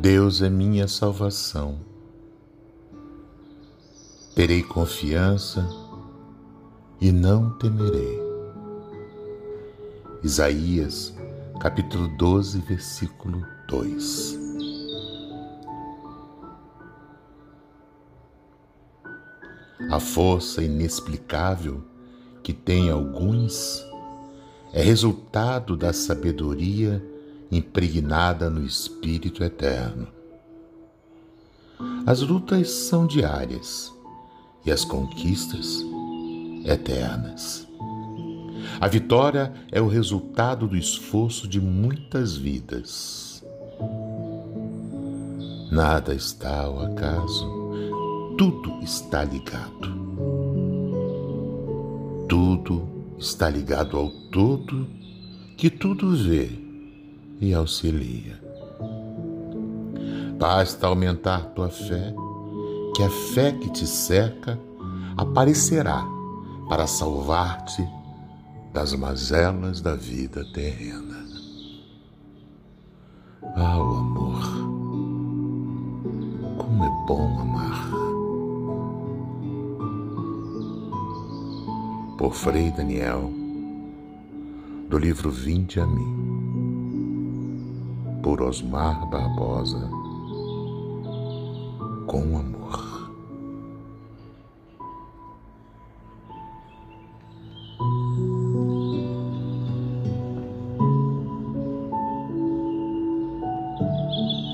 Deus é minha salvação. Terei confiança e não temerei. Isaías, capítulo 12, versículo 2. A força inexplicável que tem alguns é resultado da sabedoria impregnada no Espírito Eterno. As lutas são diárias e as conquistas eternas. A vitória é o resultado do esforço de muitas vidas. Nada está ao acaso, tudo está ligado. Tudo está ligado ao todo que tudo vê e auxilia. Basta aumentar tua fé, que a fé que te cerca aparecerá para salvar-te das mazelas da vida terrena. Ah, o amor! Como é bom amar! Por Frei Daniel, do livro Vinde a mim Osmar Barbosa, com amor.